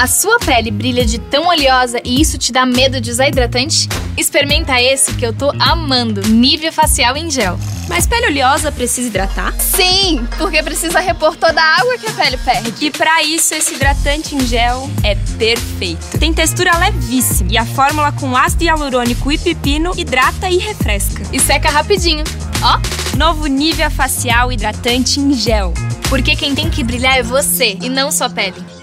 A sua pele brilha de tão oleosa e isso te dá medo de usar hidratante? Experimenta esse que eu tô amando, Nivea Facial em Gel. Mas pele oleosa precisa hidratar? Sim, porque precisa repor toda a água que a pele perde. E para isso esse hidratante em gel é perfeito. Tem textura levíssima e a fórmula com ácido hialurônico e pepino hidrata e refresca. E seca rapidinho. Ó, Novo Nivea Facial Hidratante em Gel. porque quem tem que brilhar é você e não sua pele.